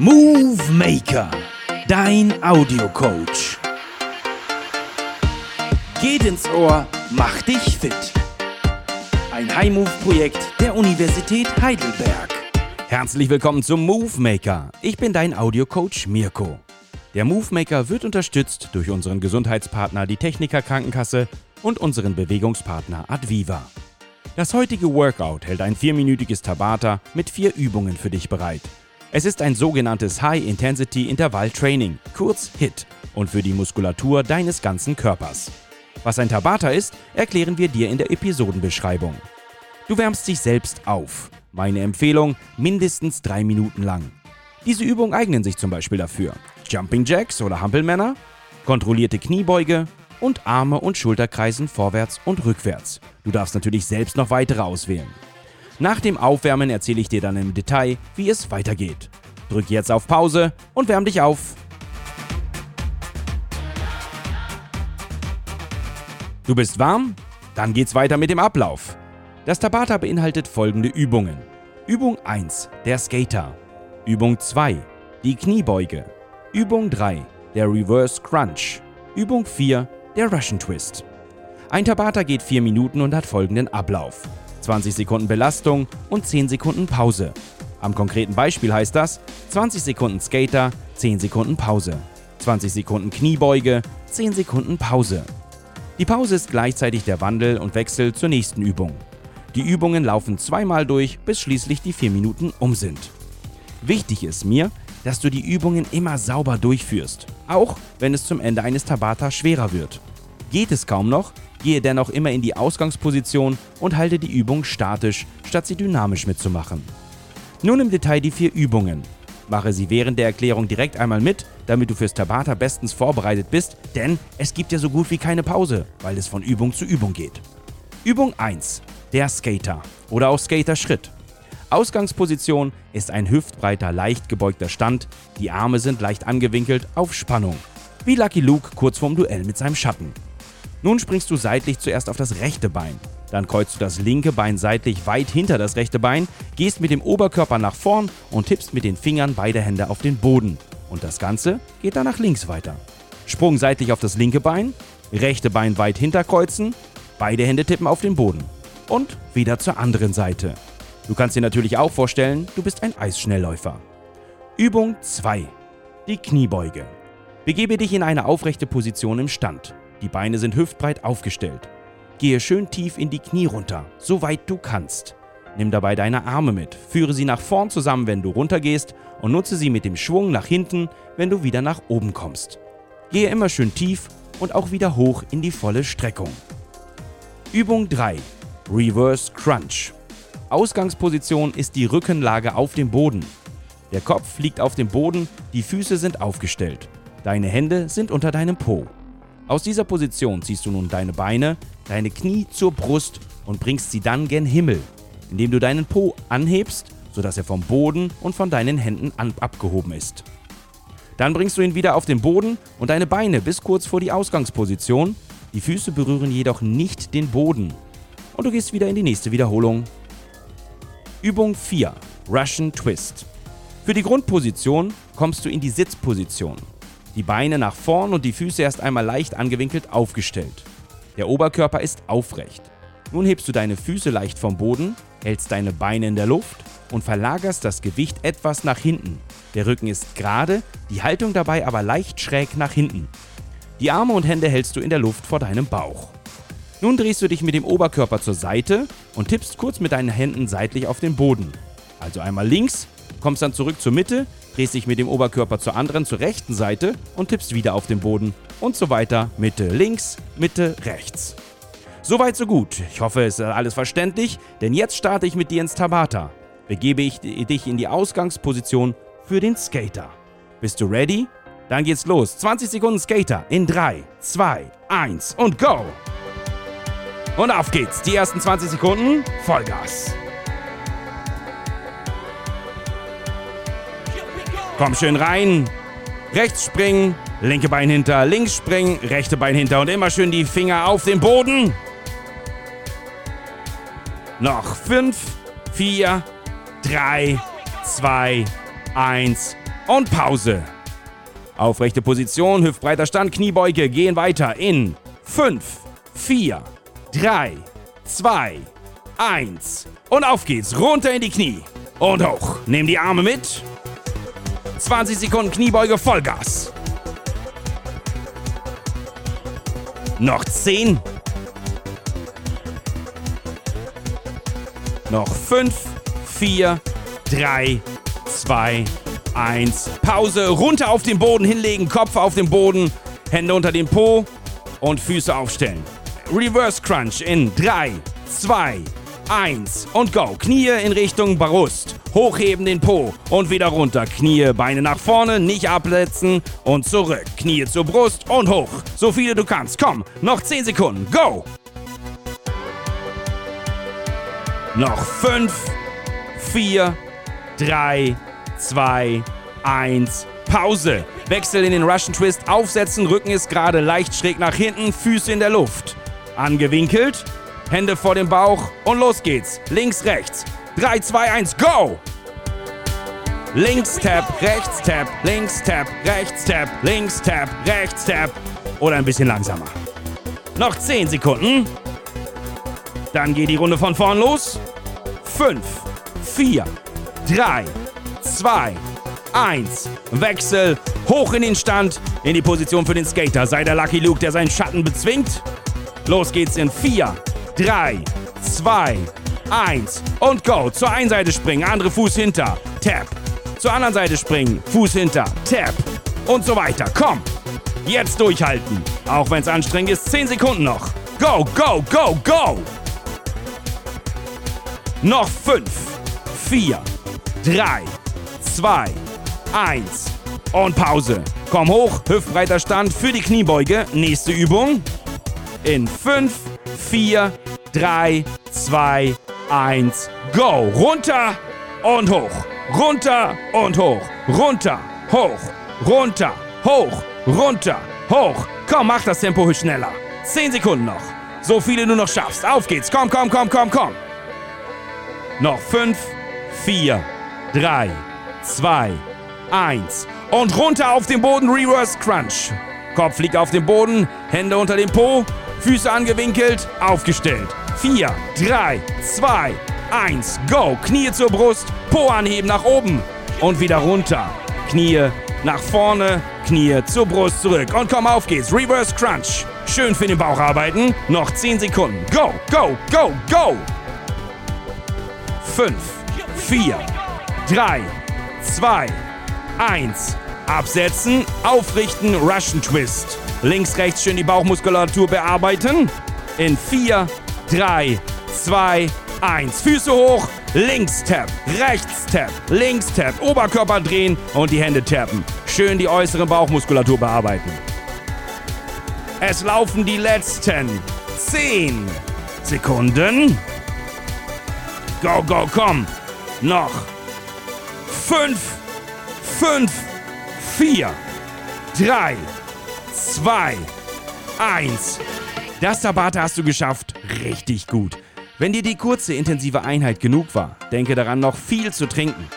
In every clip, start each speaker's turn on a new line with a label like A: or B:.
A: Movie Maker, dein Audiocoach. Geht ins Ohr, mach dich fit. Ein High-Move-Projekt der Universität Heidelberg. Herzlich willkommen zum Movie Maker. Ich bin dein Audiocoach Mirko. Der Movie Maker wird unterstützt durch unseren Gesundheitspartner die Techniker Krankenkasse und unseren Bewegungspartner Adviva. Das heutige Workout hält ein vierminütiges Tabata mit vier Übungen für dich bereit. Es ist ein sogenanntes High-Intensity Intervall Training, kurz HIT, und für die Muskulatur deines ganzen Körpers. Was ein Tabata ist, erklären wir dir in der Episodenbeschreibung. Du wärmst dich selbst auf. Meine Empfehlung, mindestens drei Minuten lang. Diese Übungen eignen sich zum Beispiel dafür. Jumping Jacks oder Hampelmänner, kontrollierte Kniebeuge und Arme und Schulterkreisen vorwärts und rückwärts. Du darfst natürlich selbst noch weitere auswählen. Nach dem Aufwärmen erzähle ich dir dann im Detail, wie es weitergeht. Drück jetzt auf Pause und wärm dich auf. Du bist warm? Dann geht's weiter mit dem Ablauf. Das Tabata beinhaltet folgende Übungen. Übung 1, der Skater. Übung 2, die Kniebeuge. Übung 3, der Reverse Crunch. Übung 4, der Russian Twist. Ein Tabata geht 4 Minuten und hat folgenden Ablauf. 20 Sekunden Belastung und 10 Sekunden Pause. Am konkreten Beispiel heißt das 20 Sekunden Skater, 10 Sekunden Pause. 20 Sekunden Kniebeuge, 10 Sekunden Pause. Die Pause ist gleichzeitig der Wandel und Wechsel zur nächsten Übung. Die Übungen laufen zweimal durch, bis schließlich die 4 Minuten um sind. Wichtig ist mir, dass du die Übungen immer sauber durchführst, auch wenn es zum Ende eines Tabata schwerer wird. Geht es kaum noch, Gehe dennoch immer in die Ausgangsposition und halte die Übung statisch, statt sie dynamisch mitzumachen. Nun im Detail die vier Übungen. Mache sie während der Erklärung direkt einmal mit, damit du fürs Tabata bestens vorbereitet bist, denn es gibt ja so gut wie keine Pause, weil es von Übung zu Übung geht. Übung 1. Der Skater oder auch Skater-Schritt. Ausgangsposition ist ein hüftbreiter, leicht gebeugter Stand, die Arme sind leicht angewinkelt auf Spannung. Wie Lucky Luke kurz vorm Duell mit seinem Schatten. Nun springst du seitlich zuerst auf das rechte Bein. Dann kreuzt du das linke Bein seitlich weit hinter das rechte Bein, gehst mit dem Oberkörper nach vorn und tippst mit den Fingern beide Hände auf den Boden. Und das Ganze geht dann nach links weiter. Sprung seitlich auf das linke Bein, rechte Bein weit hinterkreuzen, beide Hände tippen auf den Boden. Und wieder zur anderen Seite. Du kannst dir natürlich auch vorstellen, du bist ein Eisschnellläufer. Übung 2. Die Kniebeuge. Begebe dich in eine aufrechte Position im Stand. Die Beine sind hüftbreit aufgestellt. Gehe schön tief in die Knie runter, so weit du kannst. Nimm dabei deine Arme mit, führe sie nach vorn zusammen, wenn du runtergehst und nutze sie mit dem Schwung nach hinten, wenn du wieder nach oben kommst. Gehe immer schön tief und auch wieder hoch in die volle Streckung. Übung 3. Reverse Crunch. Ausgangsposition ist die Rückenlage auf dem Boden. Der Kopf liegt auf dem Boden, die Füße sind aufgestellt. Deine Hände sind unter deinem Po. Aus dieser Position ziehst du nun deine Beine, deine Knie zur Brust und bringst sie dann gen Himmel, indem du deinen Po anhebst, sodass er vom Boden und von deinen Händen abgehoben ist. Dann bringst du ihn wieder auf den Boden und deine Beine bis kurz vor die Ausgangsposition. Die Füße berühren jedoch nicht den Boden. Und du gehst wieder in die nächste Wiederholung. Übung 4. Russian Twist. Für die Grundposition kommst du in die Sitzposition. Die Beine nach vorn und die Füße erst einmal leicht angewinkelt aufgestellt. Der Oberkörper ist aufrecht. Nun hebst du deine Füße leicht vom Boden, hältst deine Beine in der Luft und verlagerst das Gewicht etwas nach hinten. Der Rücken ist gerade, die Haltung dabei aber leicht schräg nach hinten. Die Arme und Hände hältst du in der Luft vor deinem Bauch. Nun drehst du dich mit dem Oberkörper zur Seite und tippst kurz mit deinen Händen seitlich auf den Boden. Also einmal links, kommst dann zurück zur Mitte, drehst dich mit dem Oberkörper zur anderen, zur rechten Seite und tippst wieder auf den Boden und so weiter. Mitte links, Mitte rechts. Soweit so gut. Ich hoffe, es ist alles verständlich, denn jetzt starte ich mit dir ins Tabata. Begebe ich dich in die Ausgangsposition für den Skater. Bist du ready? Dann geht's los. 20 Sekunden Skater in 3, 2, 1 und go! Und auf geht's. Die ersten 20 Sekunden Vollgas. Komm schön rein. Rechts springen, linke Bein hinter, links springen, rechte Bein hinter und immer schön die Finger auf den Boden. Noch 5, 4, 3, 2, 1 und Pause. Aufrechte Position, hüftbreiter Stand, Kniebeuge, gehen weiter in 5, 4, 3, 2, 1 und auf geht's, runter in die Knie und hoch. Nimm die Arme mit. 20 Sekunden Kniebeuge, Vollgas. Noch 10. Noch 5, 4, 3, 2, 1. Pause. Runter auf den Boden hinlegen, Kopf auf den Boden, Hände unter den Po und Füße aufstellen. Reverse Crunch in 3, 2, 1 und go. Knie in Richtung Brust. Hochheben den Po und wieder runter. Knie, Beine nach vorne, nicht absetzen und zurück. Knie zur Brust und hoch. So viele du kannst. Komm, noch 10 Sekunden. Go! Noch 5, 4, 3, 2, 1. Pause. Wechsel in den Russian Twist. Aufsetzen. Rücken ist gerade leicht schräg nach hinten. Füße in der Luft. Angewinkelt. Hände vor dem Bauch. Und los geht's. Links, rechts. 3, 2, 1, go! Links Tap, rechts Tap, links Tap, rechts Tap, links Tap, rechts Tap. Oder ein bisschen langsamer. Noch 10 Sekunden. Dann geht die Runde von vorn los. 5, 4, 3, 2, 1. Wechsel. Hoch in den Stand. In die Position für den Skater. Sei der Lucky Luke, der seinen Schatten bezwingt. Los geht's in 4, 3, 2, 1 und go. Zur einen Seite springen, andere Fuß hinter. Tap. Zur anderen Seite springen, Fuß hinter. Tap. Und so weiter. Komm. Jetzt durchhalten. Auch wenn es anstrengend ist, 10 Sekunden noch. Go, go, go, go. Noch 5, 4, 3, 2, 1 und Pause. Komm hoch, hüftbreiter Stand für die Kniebeuge. Nächste Übung. In 5, 4, 3, 2, 1, go. Runter und hoch. Runter und hoch. Runter, hoch, runter, hoch, runter, hoch. Komm, mach das Tempo schneller. 10 Sekunden noch. So viele du noch schaffst. Auf geht's. Komm, komm, komm, komm, komm. Noch 5, 4, 3, 2, 1. Und runter auf den Boden, Reverse Crunch. Kopf liegt auf dem Boden, Hände unter dem Po, Füße angewinkelt, aufgestellt. 4, 3, 2, 1, go. Knie zur Brust, Po anheben nach oben und wieder runter. Knie nach vorne, Knie zur Brust zurück. Und komm, auf geht's. Reverse Crunch. Schön für den Bauch arbeiten. Noch 10 Sekunden. Go, go, go, go. 5, 4, 3, 2, 1. Absetzen, aufrichten, Russian Twist. Links, rechts schön die Bauchmuskulatur bearbeiten. In 4, 3, 2, 1. Füße hoch, links tap, rechts tap, links tap, Oberkörper drehen und die Hände tappen. Schön die äußere Bauchmuskulatur bearbeiten. Es laufen die letzten 10 Sekunden. Go, go, komm. Noch. 5, 5, 4, 3, 2, 1. Das Tabata hast du geschafft. Richtig gut. Wenn dir die kurze, intensive Einheit genug war, denke daran, noch viel zu trinken.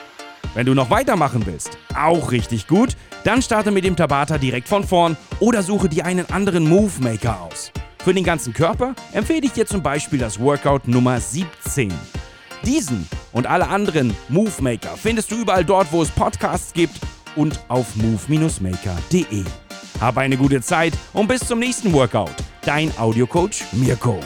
A: Wenn du noch weitermachen willst, auch richtig gut, dann starte mit dem Tabata direkt von vorn oder suche dir einen anderen Move Maker aus. Für den ganzen Körper empfehle ich dir zum Beispiel das Workout Nummer 17. Diesen und alle anderen Move Maker findest du überall dort, wo es Podcasts gibt und auf move-maker.de. Hab eine gute Zeit und bis zum nächsten Workout. Dein Audiocoach Mirko.